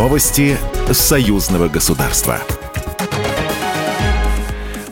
Новости союзного государства.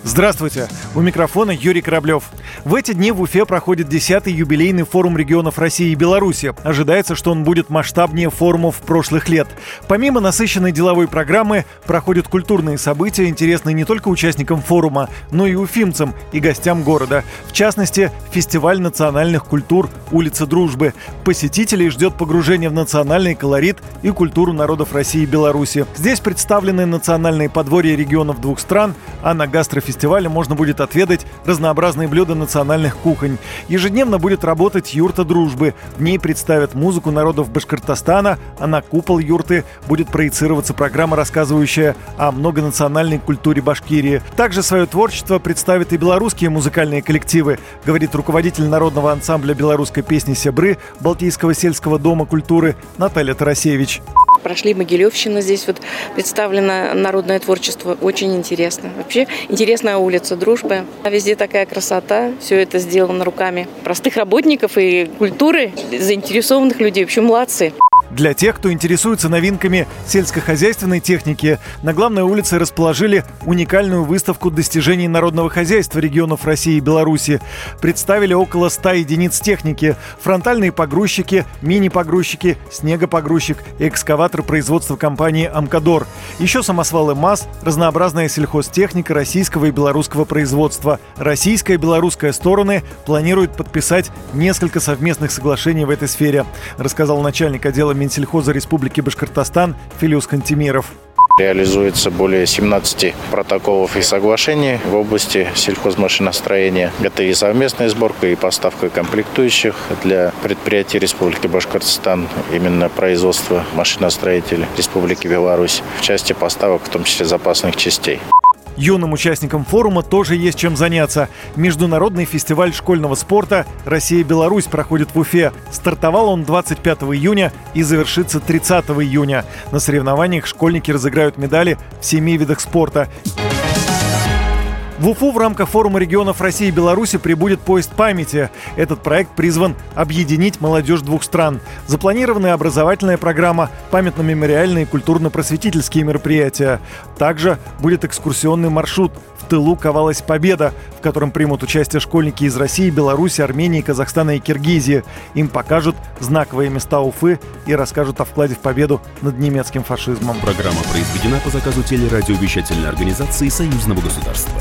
Здравствуйте! У микрофона Юрий Кораблев. В эти дни в Уфе проходит 10-й юбилейный форум регионов России и Беларуси. Ожидается, что он будет масштабнее форумов прошлых лет. Помимо насыщенной деловой программы, проходят культурные события, интересные не только участникам форума, но и уфимцам и гостям города. В частности, фестиваль национальных культур «Улица Дружбы». Посетителей ждет погружение в национальный колорит и культуру народов России и Беларуси. Здесь представлены национальные подворья регионов двух стран, а на гастрофестивале можно будет отведать разнообразные блюда национальных кухонь. Ежедневно будет работать юрта дружбы. В ней представят музыку народов Башкортостана, а на купол юрты будет проецироваться программа, рассказывающая о многонациональной культуре Башкирии. Также свое творчество представят и белорусские музыкальные коллективы, говорит руководитель народного ансамбля белорусской песни «Сябры» Балтийского сельского дома культуры Наталья Тарасевич. Прошли Могилевщина, здесь вот представлено народное творчество. Очень интересно. Вообще интересная улица Дружбы. Везде такая красота. Все это сделано руками простых работников и культуры, заинтересованных людей. В общем, молодцы. Для тех, кто интересуется новинками сельскохозяйственной техники, на главной улице расположили уникальную выставку достижений народного хозяйства регионов России и Беларуси. Представили около 100 единиц техники, фронтальные погрузчики, мини-погрузчики, снегопогрузчик и экскаватор производства компании «Амкадор». Еще самосвалы МАЗ, разнообразная сельхозтехника российского и белорусского производства. Российская и белорусская стороны планируют подписать несколько совместных соглашений в этой сфере, рассказал начальник отдела Минсельхоза Республики Башкортостан Филиус Хантимиров. Реализуется более 17 протоколов и соглашений в области сельхозмашиностроения. Это и совместная сборка, и поставка комплектующих для предприятий Республики Башкортостан, именно производство машиностроителей Республики Беларусь, в части поставок, в том числе запасных частей. Юным участникам форума тоже есть чем заняться. Международный фестиваль школьного спорта «Россия-Беларусь» проходит в Уфе. Стартовал он 25 июня и завершится 30 июня. На соревнованиях школьники разыграют медали в семи видах спорта. В Уфу в рамках форума регионов России и Беларуси прибудет поезд памяти. Этот проект призван объединить молодежь двух стран. Запланированная образовательная программа, памятно-мемориальные и культурно-просветительские мероприятия. Также будет экскурсионный маршрут в тылу ковалась победа, в котором примут участие школьники из России, Беларуси, Армении, Казахстана и Киргизии. Им покажут знаковые места Уфы и расскажут о вкладе в победу над немецким фашизмом. Программа произведена по заказу телерадиовещательной организации Союзного государства.